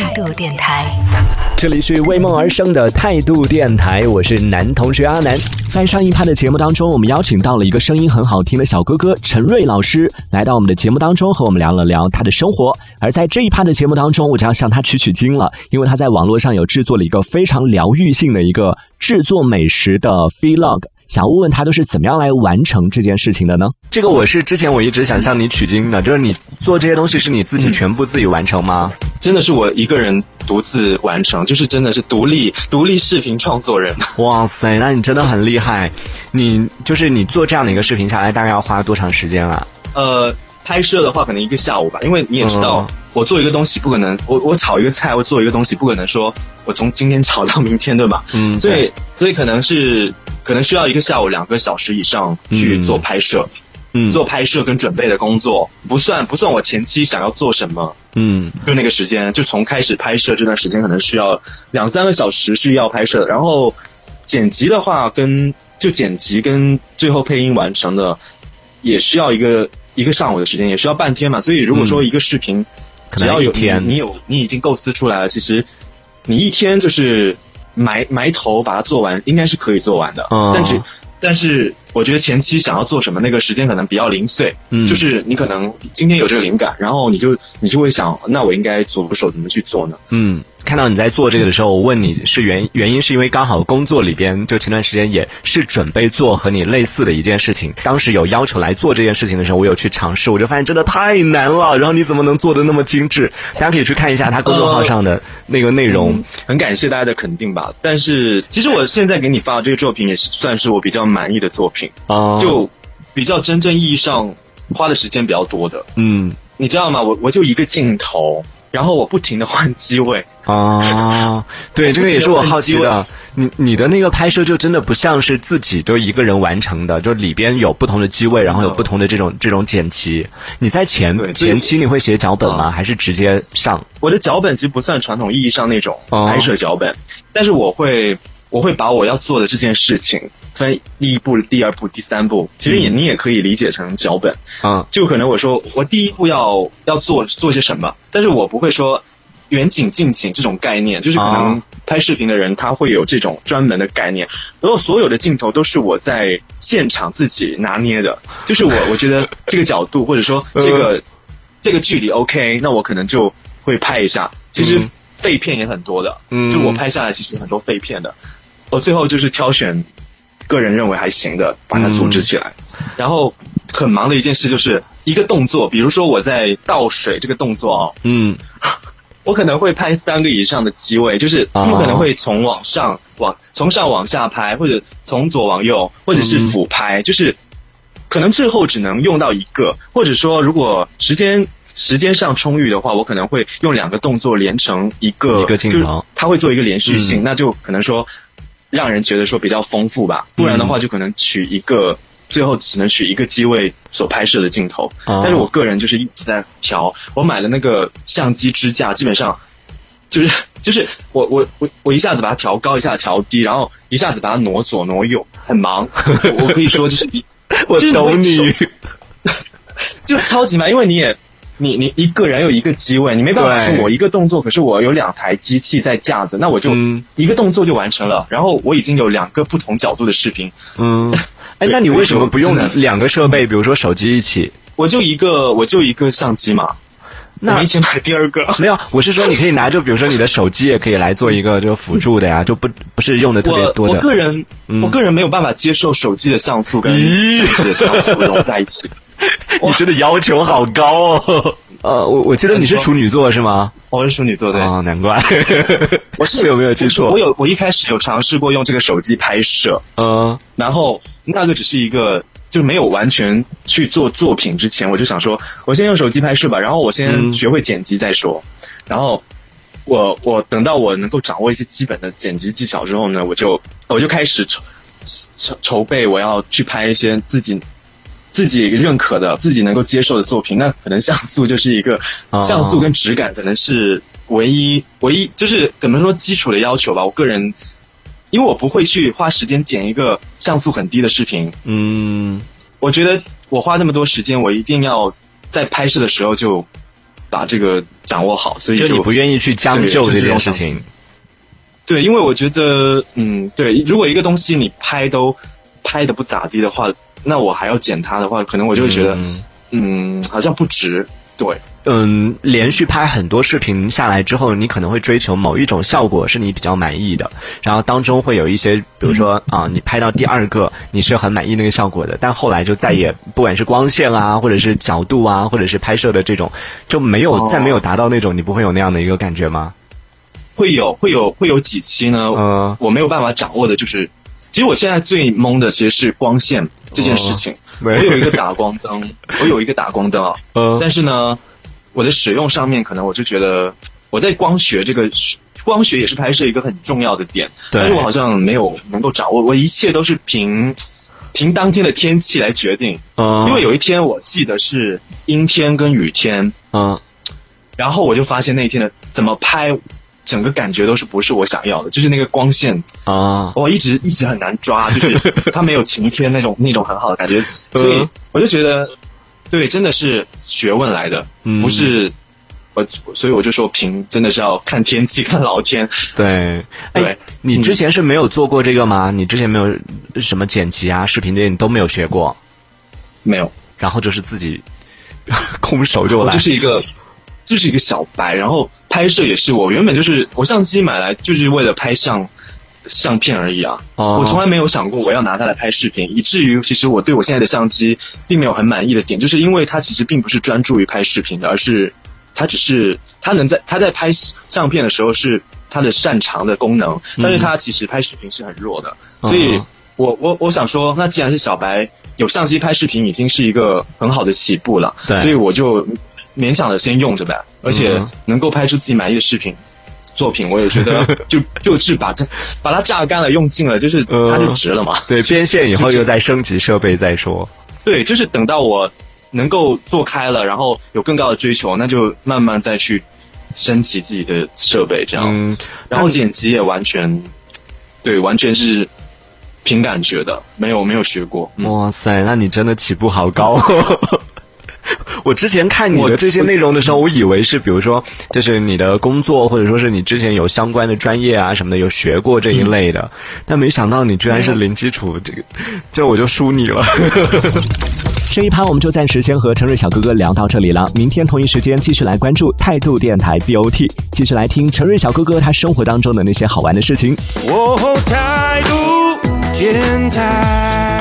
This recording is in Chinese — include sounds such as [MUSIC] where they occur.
态度电台，这里是为梦而生的态度电台，我是男同学阿南。在上一趴的节目当中，我们邀请到了一个声音很好听的小哥哥陈瑞老师，来到我们的节目当中，和我们聊了聊他的生活。而在这一趴的节目当中，我就要向他取取经了，因为他在网络上有制作了一个非常疗愈性的一个制作美食的 vlog。想问问他都是怎么样来完成这件事情的呢？这个我是之前我一直想向你取经的，就是你做这些东西是你自己全部自己完成吗？真的是我一个人独自完成，就是真的是独立独立视频创作人。哇塞，那你真的很厉害！你就是你做这样的一个视频下来，大概要花多长时间啊？呃，拍摄的话可能一个下午吧，因为你也知道，我做一个东西不可能，我我炒一个菜，我做一个东西不可能说我从今天炒到明天，对吧？嗯，所以所以可能是。可能需要一个下午两个小时以上去做拍摄，嗯，做拍摄跟准备的工作不算不算我前期想要做什么，嗯，就那个时间，就从开始拍摄这段时间可能需要两三个小时是要拍摄，然后剪辑的话跟就剪辑跟最后配音完成的也需要一个一个上午的时间，也需要半天嘛。所以如果说一个视频只要有天你有你已经构思出来了，其实你一天就是。埋埋头把它做完，应该是可以做完的。嗯，但是，但是，我觉得前期想要做什么，那个时间可能比较零碎。嗯，就是你可能今天有这个灵感，然后你就你就会想，那我应该着手怎么去做呢？嗯。看到你在做这个的时候，我问你是原原因是因为刚好工作里边就前段时间也是准备做和你类似的一件事情，当时有要求来做这件事情的时候，我有去尝试，我就发现真的太难了。然后你怎么能做的那么精致？大家可以去看一下他公众号上的那个内容。很感谢大家的肯定吧。但是其实我现在给你发的这个作品也是算是我比较满意的作品啊，就比较真正意义上花的时间比较多的。嗯，你知道吗？我我就一个镜头。然后我不停的换机位啊，对，这个也是我好奇的。你你的那个拍摄就真的不像是自己就一个人完成的，就里边有不同的机位，然后有不同的这种这种剪辑。你在前前期你会写脚本吗？还是直接上？我的脚本其实不算传统意义上那种拍摄脚本，但是我会我会把我要做的这件事情。分第一步、第二步、第三步，其实也你也可以理解成脚本啊。就可能我说我第一步要要做做些什么，但是我不会说远景近景这种概念，就是可能拍视频的人他会有这种专门的概念。然后所有的镜头都是我在现场自己拿捏的，就是我 [LAUGHS] 我觉得这个角度或者说这个这个距离 OK，那我可能就会拍一下。其实废片也很多的，就我拍下来其实很多废片的，我最后就是挑选。个人认为还行的，把它组织起来。然后很忙的一件事就是一个动作，比如说我在倒水这个动作哦，嗯，[LAUGHS] 我可能会拍三个以上的机位，就是他们可能会从往上往从上往下拍，或者从左往右，或者是俯拍，就是可能最后只能用到一个，或者说如果时间时间上充裕的话，我可能会用两个动作连成一个一个镜头，它会做一个连续性，那就可能说。让人觉得说比较丰富吧，不然的话就可能取一个，最后只能取一个机位所拍摄的镜头。但是我个人就是一直在调，我买了那个相机支架，基本上就是就是我我我我一下子把它调高，一下子调低，然后一下子把它挪左挪右，很忙。我可以说就是 [LAUGHS] 我懂你，[LAUGHS] 就超级忙，因为你也。你你一个人有一个机位，你没办法说我一个动作，可是我有两台机器在架着，那我就一个动作就完成了。然后我已经有两个不同角度的视频。嗯，[LAUGHS] 哎，那你为什么不用两个设备？比如说手机一起？我就一个，我就一个相机嘛。那没钱买第二个？没有，我是说你可以拿，就比如说你的手机也可以来做一个就辅助的呀，就不不是用的特别多的。我个人，我个人没有办法接受手机的像素跟相机的像素融在一起。[LAUGHS] 你真的要求好高哦！[LAUGHS] 呃，我我记得你是处女座是吗？我是处女座，对啊，难怪。[LAUGHS] 我是有没有记错？我有，我一开始有尝试过用这个手机拍摄，嗯，然后那个只是一个，就没有完全去做作品之前，我就想说，我先用手机拍摄吧，然后我先学会剪辑再说。然后我我等到我能够掌握一些基本的剪辑技巧之后呢，我就我就开始筹筹筹备，我要去拍一些自己。自己认可的、自己能够接受的作品，那可能像素就是一个像素跟质感，可能是唯一唯一就是怎么说基础的要求吧。我个人，因为我不会去花时间剪一个像素很低的视频，嗯，我觉得我花那么多时间，我一定要在拍摄的时候就把这个掌握好，所以就你不愿意去将就这件事情。对，因为我觉得，嗯，对，如果一个东西你拍都拍的不咋地的话，那我还要剪它的话，可能我就会觉得，嗯，好像不值。对，嗯，连续拍很多视频下来之后，你可能会追求某一种效果是你比较满意的，然后当中会有一些，比如说啊，你拍到第二个你是很满意那个效果的，但后来就再也不管是光线啊，或者是角度啊，或者是拍摄的这种，就没有再没有达到那种，你不会有那样的一个感觉吗？会有会有会有几期呢？嗯，我没有办法掌握的，就是其实我现在最懵的其实是光线这件事情。我有一个打光灯，[LAUGHS] 我有一个打光灯啊，嗯，但是呢，我的使用上面可能我就觉得我在光学这个光学也是拍摄一个很重要的点，但是我好像没有能够掌握，我一切都是凭凭当天的天气来决定，嗯，因为有一天我记得是阴天跟雨天，嗯，然后我就发现那天的怎么拍。整个感觉都是不是我想要的，就是那个光线。啊，我一直一直很难抓，就是 [LAUGHS] 它没有晴天那种那种很好的感觉，所以我就觉得，对，真的是学问来的，不是我，所以我就说凭真的是要看天气，看老天。对，[LAUGHS] 对，你之前是没有做过这个吗？你之前没有什么剪辑啊、视频这些你都没有学过？没有，然后就是自己空手就来，就是一个。就是一个小白，然后拍摄也是我原本就是我相机买来就是为了拍相相片而已啊，我从来没有想过我要拿它来拍视频，以至于其实我对我现在的相机并没有很满意的点，就是因为它其实并不是专注于拍视频的，而是它只是它能在它在拍相片的时候是它的擅长的功能，但是它其实拍视频是很弱的，所以我我我想说，那既然是小白有相机拍视频已经是一个很好的起步了，所以我就。勉强的先用着呗，而且能够拍出自己满意的视频作品，我也觉得 [LAUGHS] 就就是把它把它榨干了，用尽了，就是它就值了嘛。对，变现以后又再升级设备再说。对，就是等到我能够做开了，然后有更高的追求，那就慢慢再去升级自己的设备，这样。嗯然后剪辑也完全对，完全是凭感觉的，没有没有学过。哇塞，那你真的起步好高。我之前看你的这些内容的时候，我以为是比如说，就是你的工作，或者说是你之前有相关的专业啊什么的，有学过这一类的，但没想到你居然是零基础，这个，这我就输你了。[LAUGHS] 这一趴我们就暂时先和陈瑞小哥哥聊到这里了，明天同一时间继续来关注态度电台 BOT，继续来听陈瑞小哥哥他生活当中的那些好玩的事情。态度电台。